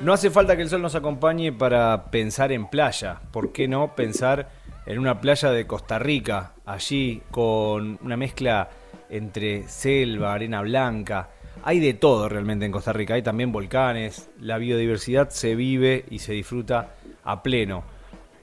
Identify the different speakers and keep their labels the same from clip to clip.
Speaker 1: No hace falta que el sol nos acompañe para pensar en playa. ¿Por qué no pensar en una playa de Costa Rica? Allí con una mezcla entre selva, arena blanca. Hay de todo realmente en Costa Rica. Hay también volcanes. La biodiversidad se vive y se disfruta a pleno.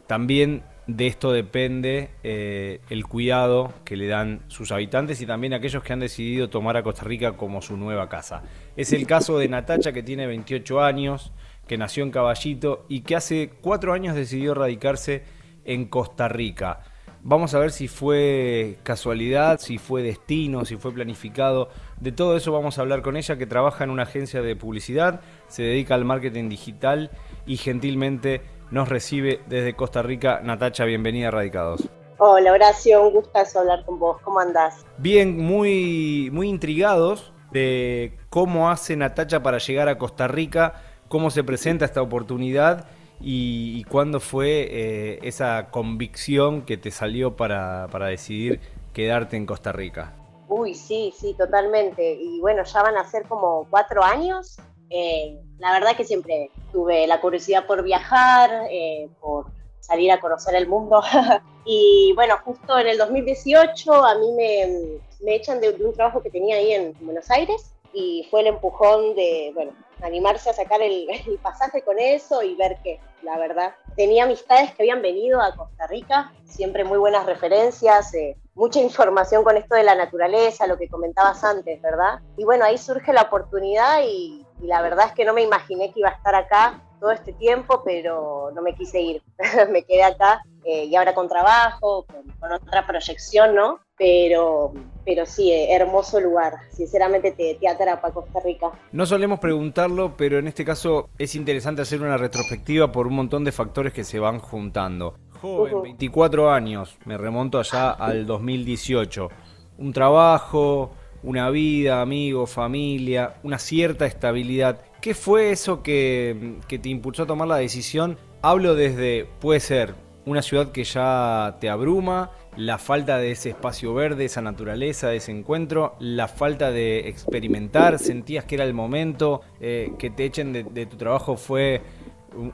Speaker 1: También de esto depende eh, el cuidado que le dan sus habitantes y también aquellos que han decidido tomar a Costa Rica como su nueva casa. Es el caso de Natacha, que tiene 28 años, que nació en Caballito y que hace cuatro años decidió radicarse en Costa Rica. Vamos a ver si fue casualidad, si fue destino, si fue planificado. De todo eso vamos a hablar con ella, que trabaja en una agencia de publicidad, se dedica al marketing digital y gentilmente nos recibe desde Costa Rica. Natacha, bienvenida a Radicados.
Speaker 2: Hola Horacio, un gustazo hablar con vos. ¿Cómo andás?
Speaker 1: Bien, muy, muy intrigados de cómo hace Natacha para llegar a Costa Rica, cómo se presenta esta oportunidad y, cuándo fue eh, esa convicción que te salió para, decidir quedarte en Costa Rica.
Speaker 2: Uy, sí, sí, totalmente. Y bueno, ya van a ser como cuatro años. Eh, la verdad que siempre tuve la curiosidad por viajar, eh, por salir a conocer el mundo. y bueno, justo en el 2018 a mí me, me echan de, un trabajo que tenía ahí en Buenos Aires y fue el empujón de, bueno, animarse a sacar el, pasaje con eso y ver que, la verdad, tenía amistades que habían venido a Costa Rica, siempre muy buenas referencias, eh, mucha información con esto de la naturaleza, lo que comentabas antes, ¿verdad? Y bueno, ahí surge la oportunidad y, la verdad es que no me imaginé que iba a estar acá todo este tiempo, pero no me quise ir, me quedé acá eh, y ahora con trabajo, con, otra proyección, ¿no? Pero, pero sí, eh, hermoso lugar, sinceramente te, te atrapa Costa Rica.
Speaker 1: No solemos preguntarlo, pero en este caso es interesante hacer una retrospectiva por un montón de factores que se van juntando. Joven, 24 años, me remonto allá al 2018. Un trabajo, una vida, amigos, familia, una cierta estabilidad. ¿Qué fue eso que, que, te impulsó a tomar la decisión? Hablo desde, puede ser, una ciudad que ya te abruma, la falta de ese espacio verde, esa naturaleza, ese encuentro, la falta de experimentar, sentías que era el momento, eh, que te echen de, tu trabajo fue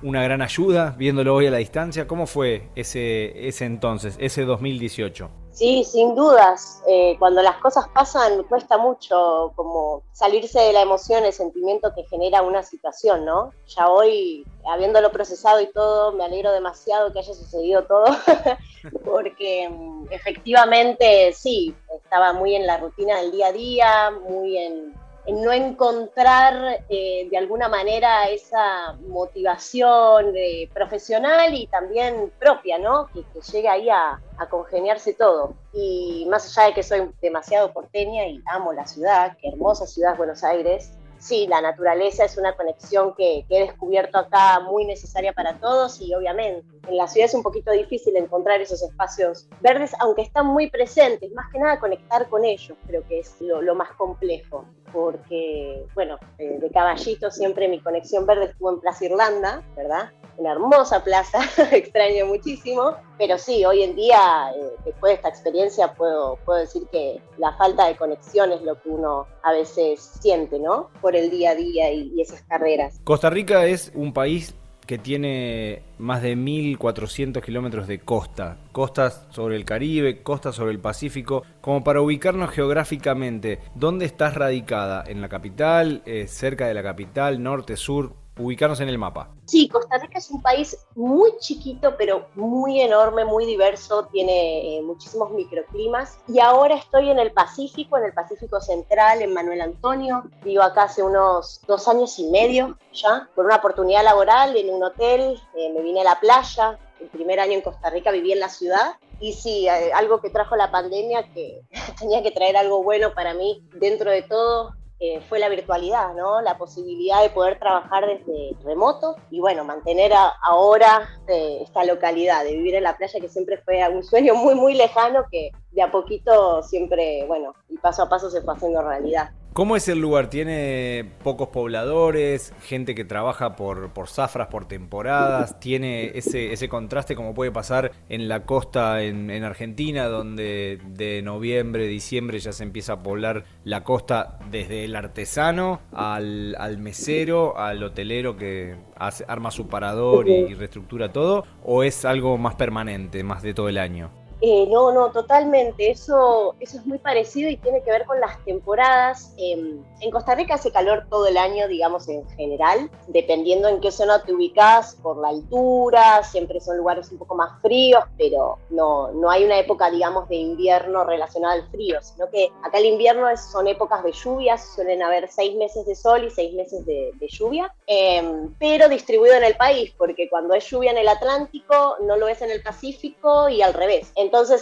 Speaker 1: una gran ayuda, viéndolo hoy a la distancia. ¿Cómo fue ese, ese entonces, ese 2018?
Speaker 2: Sí, sin dudas. Eh, cuando las cosas pasan cuesta mucho como salirse de la emoción, el sentimiento que genera una situación, ¿no? Ya hoy, habiéndolo procesado y todo, me alegro demasiado que haya sucedido todo, porque mm, efectivamente sí, estaba muy en la rutina del día a día, muy en en no encontrar eh, de alguna manera esa motivación eh, profesional y también propia, ¿no? Que, llegue ahí a, a, congeniarse todo. Y más allá de que soy demasiado porteña y amo la ciudad, qué hermosa ciudad Buenos Aires, sí, la naturaleza es una conexión que, he descubierto acá muy necesaria para todos y obviamente en la ciudad es un poquito difícil encontrar esos espacios verdes, aunque están muy presentes, más que nada conectar con ellos creo que es lo, más complejo, porque bueno, de caballito siempre mi conexión verde estuvo en Plaza Irlanda, ¿verdad? Una hermosa plaza, extraño muchísimo, pero sí, hoy en día, eh, después de esta experiencia, puedo, puedo decir que la falta de conexión es lo que uno a veces siente, ¿no? Por el día a día y, esas carreras.
Speaker 1: Costa Rica es un país que tiene más de 1.400 kilómetros de costa, costas sobre el Caribe, costas sobre el Pacífico, como para ubicarnos geográficamente, ¿dónde estás radicada? ¿En la capital? Eh, ¿Cerca de la capital? ¿Norte? ¿Sur? Ubicarnos en el mapa.
Speaker 2: Sí, Costa Rica es un país muy chiquito, pero muy enorme, muy diverso, tiene eh, muchísimos microclimas. Y ahora estoy en el Pacífico, en el Pacífico Central, en Manuel Antonio. Vivo acá hace unos dos años y medio ya, por una oportunidad laboral en un hotel. Eh, me vine a la playa. El primer año en Costa Rica viví en la ciudad y sí, eh, algo que trajo la pandemia, que tenía que traer algo bueno para mí dentro de todo, eh, fue la virtualidad, ¿no? La posibilidad de poder trabajar desde remoto y bueno, mantener ahora eh, esta localidad, de vivir en la playa que siempre fue un sueño muy, muy lejano que de a poquito siempre, bueno, y paso a paso se fue haciendo realidad.
Speaker 1: ¿Cómo es el lugar? ¿Tiene pocos pobladores? ¿Gente que trabaja por, por zafras, por temporadas? ¿Tiene ese, ese contraste como puede pasar en la costa en, en, Argentina, donde de noviembre, diciembre ya se empieza a poblar la costa desde el artesano al, al mesero, al hotelero que hace, arma su parador y reestructura todo? ¿O es algo más permanente, más de todo el año?
Speaker 2: Eh, no, no, totalmente. Eso, eso es muy parecido y tiene que ver con las temporadas. Eh, en Costa Rica hace calor todo el año, digamos, en general, dependiendo en qué zona te ubicas, por la altura, siempre son lugares un poco más fríos, pero no, no hay una época, digamos, de invierno relacionada al frío, sino que acá el invierno son épocas de lluvias, suelen haber seis meses de sol y seis meses de, lluvia, eh, pero distribuido en el país, porque cuando es lluvia en el Atlántico, no lo es en el Pacífico y al revés.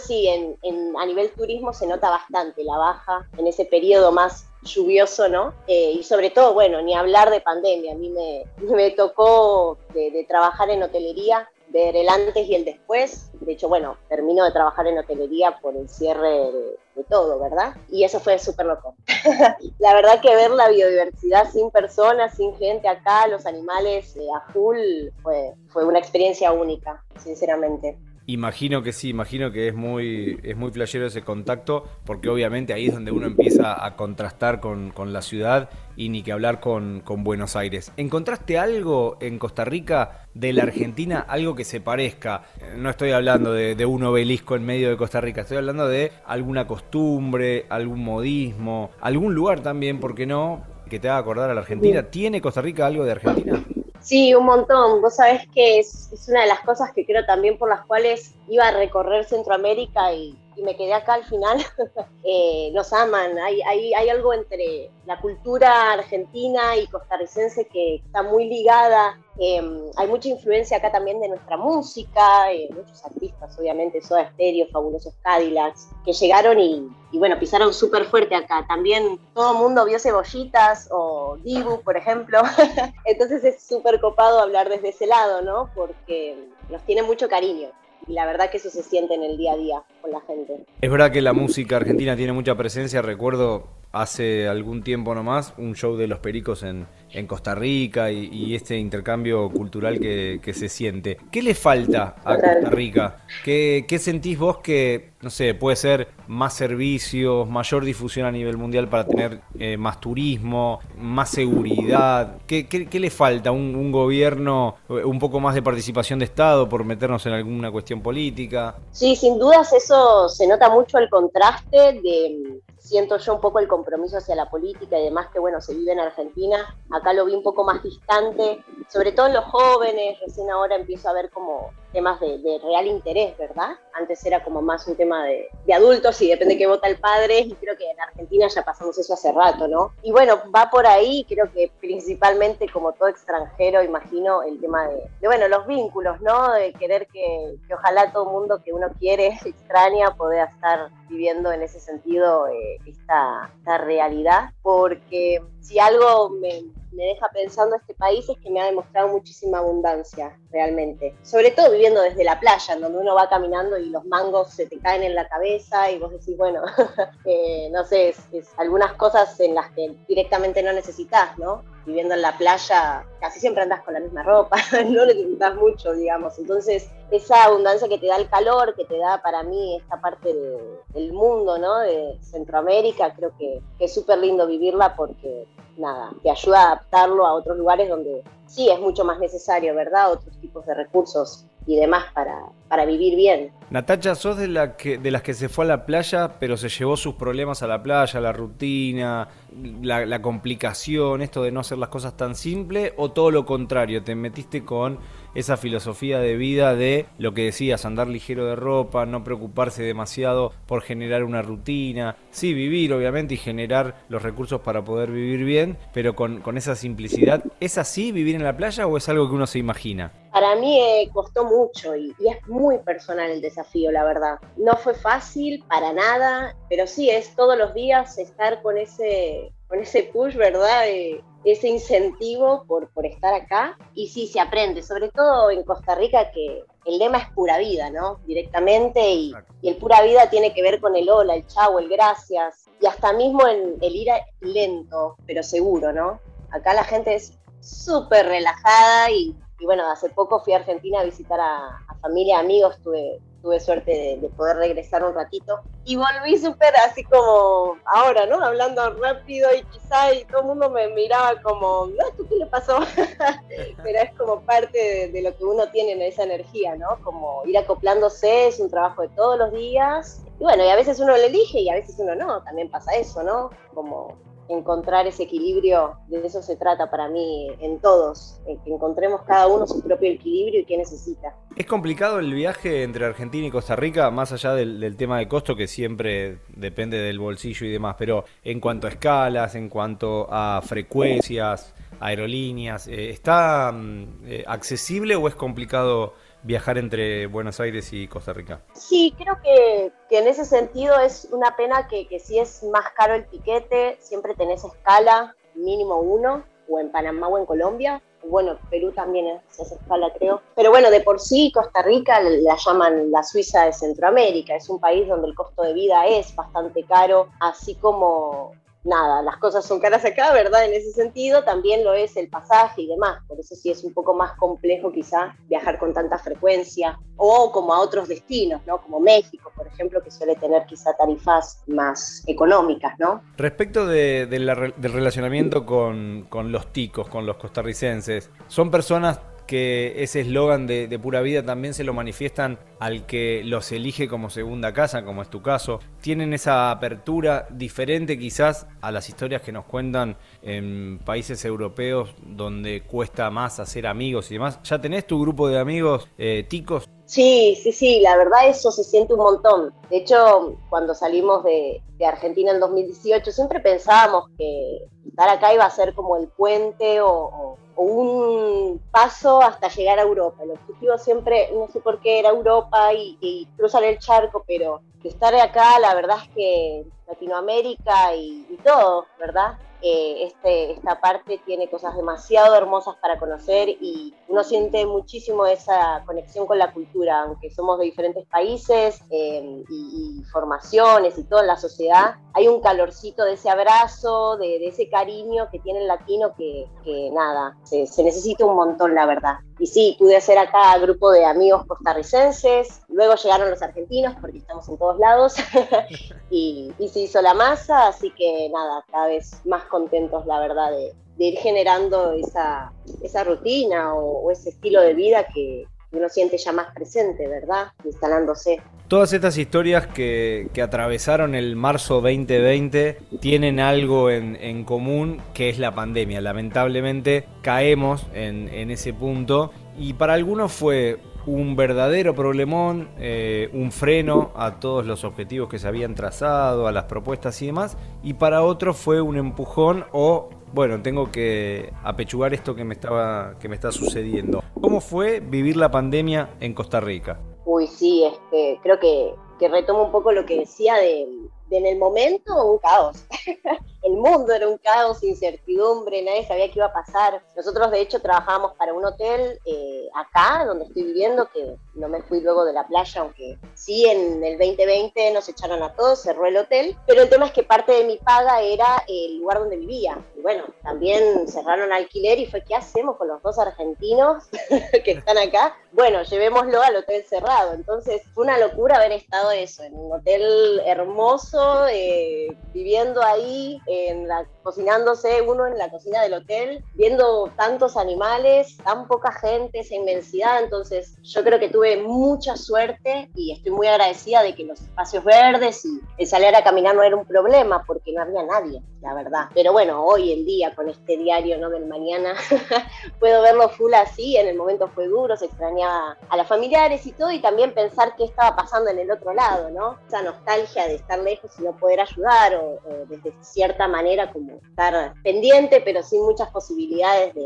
Speaker 2: Sí, en, en, a nivel turismo se nota bastante la baja en ese periodo más lluvioso, ¿no? Eh, y sobre todo, bueno, ni hablar de pandemia. A mí me, me tocó de, de, trabajar en hotelería, ver el antes y el después. De hecho, bueno, termino de trabajar en hotelería por el cierre de, de todo, ¿verdad? Y eso fue súper loco. la verdad que ver la biodiversidad sin personas, sin gente acá, los animales eh, a full, fue, fue una experiencia única, sinceramente.
Speaker 1: Imagino que sí, imagino que es muy, es muy flashero ese contacto, porque obviamente ahí es donde uno empieza a contrastar con, con la ciudad y ni que hablar con, con, Buenos Aires. ¿Encontraste algo en Costa Rica de la Argentina, algo que se parezca? No estoy hablando de, de un obelisco en medio de Costa Rica, estoy hablando de alguna costumbre, algún modismo, algún lugar también, ¿por qué no? Que te haga acordar a la Argentina. ¿Tiene Costa Rica algo de Argentina?
Speaker 2: Sí, un montón. Vos sabés que es, es, una de las cosas que creo también por las cuales iba a recorrer Centroamérica y, y me quedé acá al final. eh, nos aman. Hay, hay, hay, algo entre la cultura argentina y costarricense que está muy ligada. Eh, hay mucha influencia acá también de nuestra música, eh, muchos artistas, obviamente, Soda Stereo, Fabulosos Cadillacs, que llegaron y, y bueno, pisaron súper fuerte acá. También todo el mundo vio Cebollitas o Dibu, por ejemplo. Entonces es súper copado hablar desde ese lado, ¿no? Porque nos tiene mucho cariño y la verdad que eso se siente en el día a día con la gente.
Speaker 1: Es verdad que la música argentina tiene mucha presencia, recuerdo hace algún tiempo nomás un show de los Pericos en, en Costa Rica y, y, este intercambio cultural que, que, se siente. ¿Qué le falta a Costa Rica? ¿Qué, ¿Qué, sentís vos que, no sé, puede ser más servicios, mayor difusión a nivel mundial para tener eh, más turismo, más seguridad? ¿Qué, qué, qué le falta? ¿Un, ¿Un, gobierno, un poco más de participación de Estado por meternos en alguna cuestión política?
Speaker 2: Sí, sin dudas eso se nota mucho el contraste de siento yo un poco el compromiso hacia la política y demás que, bueno, se vive en Argentina. Acá lo vi un poco más distante, sobre todo en los jóvenes, recién ahora empiezo a ver como temas de, de real interés, ¿verdad? Antes era como más un tema de, de adultos y depende de qué vota el padre y creo que en Argentina ya pasamos eso hace rato, ¿no? Y bueno, va por ahí, creo que principalmente como todo extranjero, imagino el tema de, de bueno, los vínculos, ¿no? De querer que, que, ojalá todo el mundo que uno quiere, extraña, pueda estar viviendo en ese sentido eh, esta, esta realidad, porque si algo me, me deja pensando este país es que me ha demostrado muchísima abundancia, realmente. Sobre todo viviendo desde la playa, donde uno va caminando y los mangos se te caen en la cabeza y vos decís, bueno, eh, no sé, es, es algunas cosas en las que directamente no necesitas, ¿no? Viviendo en la playa, casi siempre andas con la misma ropa, no necesitas mucho, digamos. Entonces, esa abundancia que te da el calor, que te da para mí esta parte de, del mundo, ¿no? De Centroamérica, creo que, que es súper lindo vivirla porque, nada, te ayuda a adaptarlo a otros lugares donde sí es mucho más necesario, ¿verdad? Otros tipos de recursos y demás para, para vivir bien.
Speaker 1: Natacha, sos de, que, de las que se fue a la playa, pero se llevó sus problemas a la playa, la rutina, la, la complicación, esto de no hacer las cosas tan simples, o todo lo contrario, te metiste con esa filosofía de vida de lo que decías, andar ligero de ropa, no preocuparse demasiado por generar una rutina, sí, vivir obviamente y generar los recursos para poder vivir bien, pero con, con esa simplicidad. ¿Es así vivir en la playa o es algo que uno se imagina?
Speaker 2: Para mí eh, costó mucho y, es muy personal el desafío, la verdad. No fue fácil para nada, pero sí es todos los días estar con ese, con ese push, ¿verdad? Ese incentivo por, por estar acá. Y sí, se aprende, sobre todo en Costa Rica, que el lema es pura vida, ¿no? Directamente, y, y, el pura vida tiene que ver con el hola, el chau, el gracias. y hasta mismo en el ir lento, pero seguro, ¿no? Acá la gente es súper relajada y, bueno, hace poco fui a Argentina a visitar a, a familia, amigos, tuve tuve suerte de, poder regresar un ratito y volví súper así como ahora, ¿no? Hablando rápido y quizá y todo el mundo me miraba como, no, ¿tú qué le pasó? Pero es como parte de, lo que uno tiene en esa energía, ¿no? Como ir acoplándose, es un trabajo de todos los días. Y bueno, y a veces uno lo elige y a veces uno no, también pasa eso, ¿no? Como encontrar ese equilibrio, de eso se trata para mí en todos, que encontremos cada uno su propio equilibrio y qué necesita.
Speaker 1: ¿Es complicado el viaje entre Argentina y Costa Rica, más allá del, tema de costo que siempre depende del bolsillo y demás, pero en cuanto a escalas, en cuanto a frecuencias, aerolíneas, eh, ¿está mm, eh, accesible o es complicado? Viajar entre Buenos Aires y Costa Rica.
Speaker 2: Sí, creo que, en ese sentido es una pena que, si es más caro el piquete, siempre tenés escala, mínimo uno, o en Panamá o en Colombia. Bueno, Perú también es, esa escala, creo. Pero bueno, de por sí Costa Rica la llaman la Suiza de Centroamérica. Es un país donde el costo de vida es bastante caro, así como nada, las cosas son caras acá, ¿verdad? En ese sentido, también lo es el pasaje y demás. Por eso sí es un poco más complejo quizá viajar con tanta frecuencia o como a otros destinos, ¿no? Como México, por ejemplo, que suele tener quizá tarifas más económicas, ¿no?
Speaker 1: Respecto de, del relacionamiento con, con los ticos, con los costarricenses, ¿son personas que ese eslogan de, pura vida también se lo manifiestan al que los elige como segunda casa, como es tu caso. Tienen esa apertura diferente quizás a las historias que nos cuentan en países europeos donde cuesta más hacer amigos y demás. ¿Ya tenés tu grupo de amigos eh, ticos?
Speaker 2: Sí, sí, sí, la verdad eso se siente un montón. De hecho, cuando salimos de, Argentina en 2018, siempre pensábamos que estar acá iba a ser como el puente o un paso hasta llegar a Europa. El objetivo siempre, no sé por qué era Europa y, cruzar el charco, pero estar acá, la verdad es que Latinoamérica y, y todo, ¿verdad? Este, esta parte tiene cosas demasiado hermosas para conocer y uno siente muchísimo esa conexión con la cultura, aunque somos de diferentes países em, y, formaciones y toda la sociedad, hay un calorcito de ese abrazo, de, ese cariño que tiene el latino que, nada, se, necesita un montón, la verdad. Y sí, pude hacer acá grupo de amigos costarricenses, luego llegaron los argentinos porque estamos en todos lados y, y se hizo la masa, así que nada, cada vez más contentos, la verdad, de, ir generando esa, esa rutina o, ese estilo de vida que, uno siente ya más presente, ¿verdad? Instalándose.
Speaker 1: Todas estas historias que, que atravesaron el marzo 2020 tienen algo en, en, común que es la pandemia. Lamentablemente caemos en, en ese punto y para algunos fue un verdadero problemón, eh, un freno a todos los objetivos que se habían trazado, a las propuestas y demás, y para otros fue un empujón o, bueno, tengo que apechugar esto que me, estaba, que me está sucediendo. ¿Cómo fue vivir la pandemia en Costa Rica?
Speaker 2: Uy, sí, este, creo que, que retomo un poco lo que decía de, de en el momento un caos. el mundo era un caos, incertidumbre, nadie sabía qué iba a pasar. Nosotros de hecho trabajábamos para un hotel eh, acá, donde estoy viviendo, que no me fui luego de la playa, aunque sí en el 2020 nos echaron a todos, cerró el hotel, pero el tema es que parte de mi paga era el lugar donde vivía. Y bueno, también cerraron alquiler y fue, ¿qué hacemos con los dos argentinos que están acá? Bueno, llevémoslo al hotel cerrado. Entonces fue una locura haber estado eso, en un hotel hermoso, eh, viviendo ahí en la, cocinándose uno en la cocina del hotel, viendo tantos animales, tan poca gente, esa inmensidad. Entonces, yo creo que tuve mucha suerte y estoy muy agradecida de que los espacios verdes y el salir a caminar no era un problema porque no había nadie, la verdad. Pero bueno, hoy en día con este diario no del mañana puedo verlo full así. En el momento fue duro, se extrañaba a las familiares y todo, y también pensar qué estaba pasando en el otro lado, ¿no? Esa nostalgia de estar lejos y no poder ayudar o, o desde cierta manera como estar pendiente, pero sin muchas posibilidades de,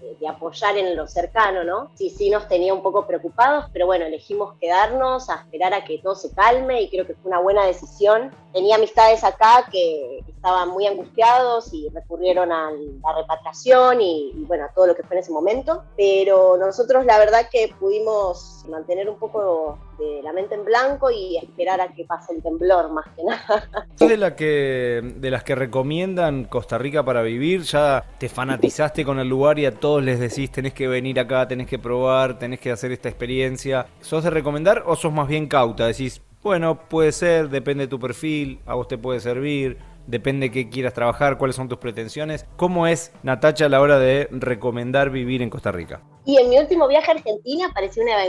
Speaker 2: de, apoyar en lo cercano, ¿no? Sí, sí nos tenía un poco preocupados, pero bueno, elegimos quedarnos a esperar a que todo se calme y creo que fue una buena decisión. Tenía amistades acá que estaban muy angustiados y recurrieron a la repatriación y, bueno, a todo lo que fue en ese momento. Pero nosotros la verdad que pudimos mantener un poco de la mente en blanco y esperar a que pase el temblor más que nada.
Speaker 1: de, la que, de las que recomiendan Costa Rica para vivir? ¿Ya te fanatizaste con el lugar y a todos les decís tenés que venir acá, tenés que probar, tenés que hacer esta experiencia? ¿Sos de recomendar o sos más bien cauta? Decís, bueno, puede ser, depende de tu perfil, a vos te puede servir, depende de qué quieras trabajar, cuáles son tus pretensiones. ¿Cómo es Natacha a la hora de recomendar vivir en Costa Rica?
Speaker 2: Y en mi último viaje a Argentina parecí una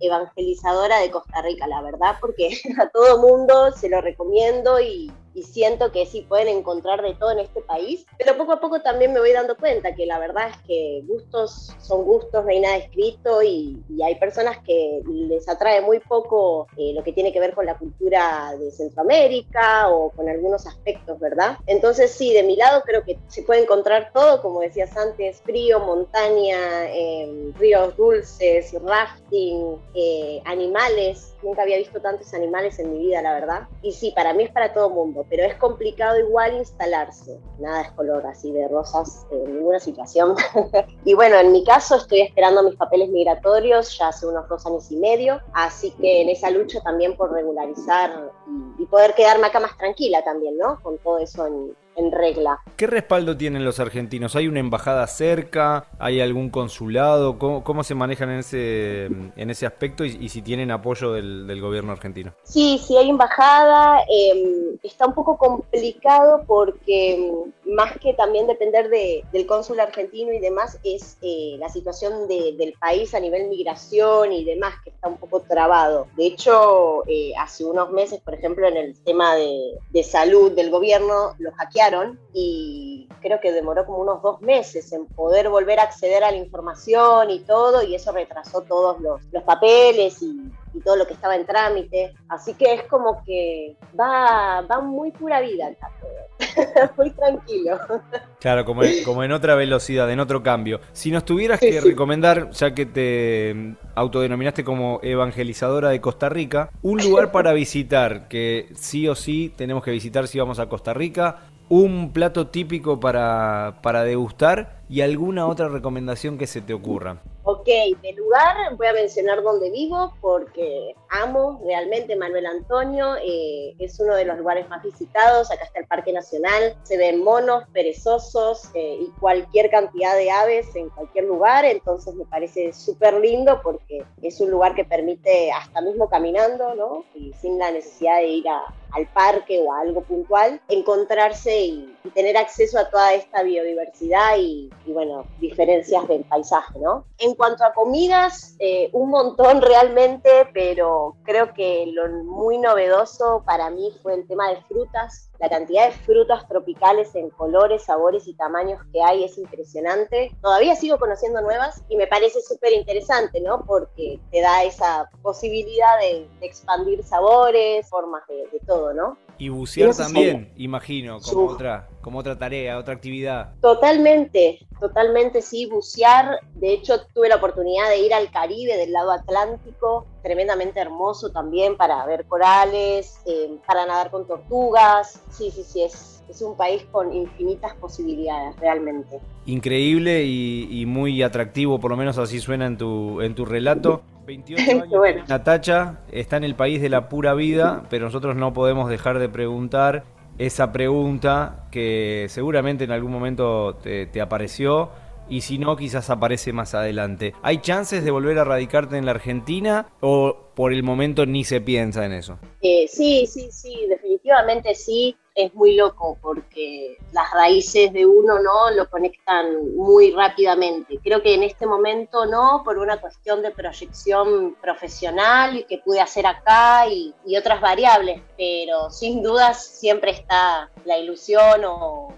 Speaker 2: evangelizadora de Costa Rica, la verdad, porque a todo mundo se lo recomiendo y, siento que sí pueden encontrar de todo en este país, pero poco a poco también me voy dando cuenta que la verdad es que gustos son gustos, no hay nada escrito y, hay personas que les atrae muy poco eh, lo que tiene que ver con la cultura de Centroamérica o con algunos aspectos, ¿verdad? Entonces sí, de mi lado creo que se puede encontrar todo, como decías antes, frío, montaña. Eh, ríos dulces, rafting, eh, animales. Nunca había visto tantos animales en mi vida, la verdad. Y sí, para mí es para todo mundo, pero es complicado igual instalarse. Nada es color así de rosas en ninguna situación. y bueno, en mi caso estoy esperando mis papeles migratorios ya hace unos dos años y medio, así que en esa lucha también por regularizar y, poder quedarme acá más tranquila también, ¿no? Con todo eso en, en regla.
Speaker 1: ¿Qué respaldo tienen los argentinos? ¿Hay una embajada cerca? ¿Hay algún consulado? ¿Cómo, se manejan en ese, en ese aspecto y, si tienen apoyo del, gobierno argentino?
Speaker 2: Sí, sí hay embajada. Em, está un poco complicado porque más que también depender del cónsul argentino y demás, es eh, la situación del país a nivel migración y demás, que está un poco trabado. De hecho, eh, hace unos meses, por ejemplo, en el tema de, salud del gobierno, los hackearon y creo que demoró como unos dos meses en poder volver a acceder a la información y todo, y eso retrasó todos los, los papeles y, y, todo lo que estaba en trámite. Así que es como que va, va muy pura vida acá muy tranquilo.
Speaker 1: Claro, como en, como en otra velocidad, en otro cambio. Si nos tuvieras que recomendar, ya que te autodenominaste como evangelizadora de Costa Rica, un lugar para visitar que sí o sí tenemos que visitar si vamos a Costa Rica, un plato típico para, para degustar y alguna otra recomendación que se te ocurra.
Speaker 2: Ok, de lugar voy a mencionar donde vivo porque amo realmente Manuel Antonio, eh, es uno de los lugares más visitados, acá está el Parque Nacional, se ven monos, perezosos eh, y cualquier cantidad de aves en cualquier lugar, entonces me parece súper lindo porque es un lugar que permite hasta mismo caminando, ¿no? Y sin la necesidad de ir al parque o a algo puntual, encontrarse y, tener acceso a toda esta biodiversidad y, y, bueno, diferencias del paisaje, ¿no? En cuanto a comidas, eh, un montón realmente, pero creo que lo muy novedoso para mí fue el tema de frutas. La cantidad de frutas tropicales en colores, sabores y tamaños que hay es impresionante. Todavía sigo conociendo nuevas y me parece súper interesante, ¿no? Porque te da esa posibilidad de, expandir sabores, formas de, todo, ¿no?
Speaker 1: Y bucear también, imagino, como otra, como otra tarea, otra actividad.
Speaker 2: Totalmente, totalmente sí, bucear. De hecho, tuve la oportunidad de ir al Caribe, del lado Atlántico, tremendamente hermoso también para ver corales, eh, para nadar con tortugas. Sí, sí, sí, es, es un país con infinitas posibilidades, realmente.
Speaker 1: Increíble y, muy atractivo, por lo menos así suena en tu, en tu relato. 28 años, Natacha está en el país de la pura vida, pero nosotros no podemos dejar de preguntar esa pregunta que seguramente en algún momento te, apareció y si no, quizás aparece más adelante. ¿Hay chances de volver a radicarte en la Argentina o por el momento ni se piensa en eso?
Speaker 2: Eh, sí, sí, sí, definitivamente sí es muy loco porque las raíces de uno no lo conectan muy rápidamente. Creo que en este momento no, por una cuestión de proyección profesional que pude hacer acá y, otras variables, pero sin dudas siempre está la ilusión o,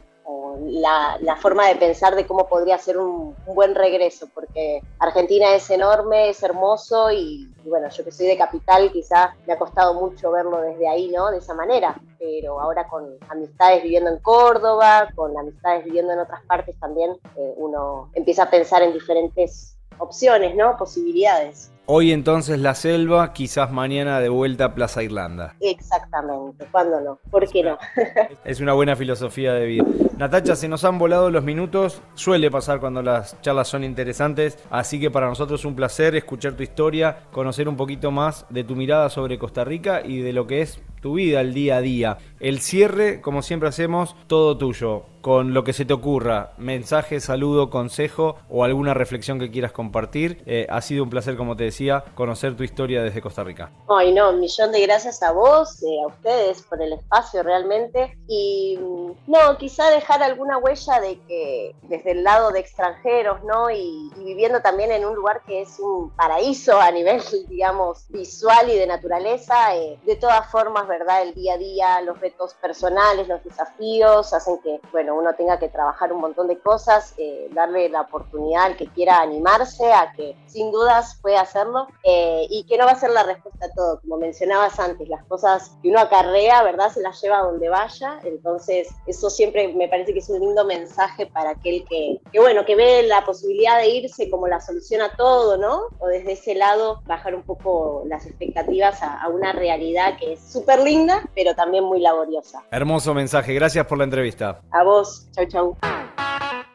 Speaker 2: la, forma de pensar de cómo podría ser un, buen regreso, porque Argentina es enorme, es hermoso y, bueno, yo que soy de capital quizás me ha costado mucho verlo desde ahí, ¿no? De esa manera, pero ahora con amistades viviendo en Córdoba, con amistades viviendo en otras partes también, eh, uno empieza a pensar en diferentes opciones, ¿no? Posibilidades.
Speaker 1: Hoy entonces la selva, quizás mañana de vuelta a Plaza Irlanda.
Speaker 2: Exactamente, ¿cuándo no? ¿Por qué no?
Speaker 1: es una buena filosofía de vida. Natacha, se nos han volado los minutos, suele pasar cuando las charlas son interesantes, así que para nosotros es un placer escuchar tu historia, conocer un poquito más de tu mirada sobre Costa Rica y de lo que es tu vida el día a día. El cierre, como siempre hacemos, todo tuyo, con lo que se te ocurra, mensaje, saludo, consejo o alguna reflexión que quieras compartir. Eh, ha sido un placer, como te decía, conocer tu historia desde Costa Rica.
Speaker 2: Ay, no, un millón de gracias a vos, eh, a ustedes por el espacio realmente. Y mm, no, quizá dejar alguna huella de que desde el lado de extranjeros, ¿no? Y, viviendo también en un lugar que es un paraíso a nivel, digamos, visual y de naturaleza, eh, de todas formas, ¿verdad? El día a día, los retos personales, los desafíos, hacen que, bueno, uno tenga que trabajar un montón de cosas, eh, darle la oportunidad al que quiera animarse, a que sin dudas puede hacerlo, eh, y que no va a ser la respuesta a todo. Como mencionabas antes, las cosas que uno acarrea, ¿verdad? Se las lleva a donde vaya, entonces eso siempre me parece que es un lindo mensaje para aquel que, que bueno, que ve la posibilidad de irse como la solución a todo, ¿no? O desde ese lado bajar un poco las expectativas a, a una realidad que es súper linda, pero también muy laboriosa.
Speaker 1: Hermoso mensaje, gracias por la entrevista.
Speaker 2: A vos, chau chau.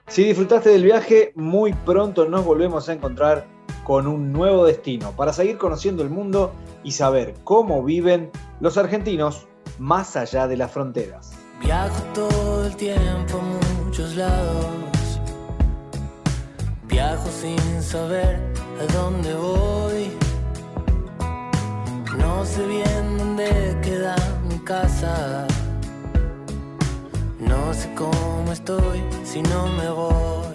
Speaker 3: Si disfrutaste del viaje, muy pronto nos volvemos a encontrar con un nuevo destino para seguir conociendo el mundo y saber cómo viven los argentinos más allá de las fronteras.
Speaker 4: Viajo todo el tiempo a muchos lados. Viajo sin saber a dónde voy. No sé bien dónde queda mi No sé cómo estoy si no me voy.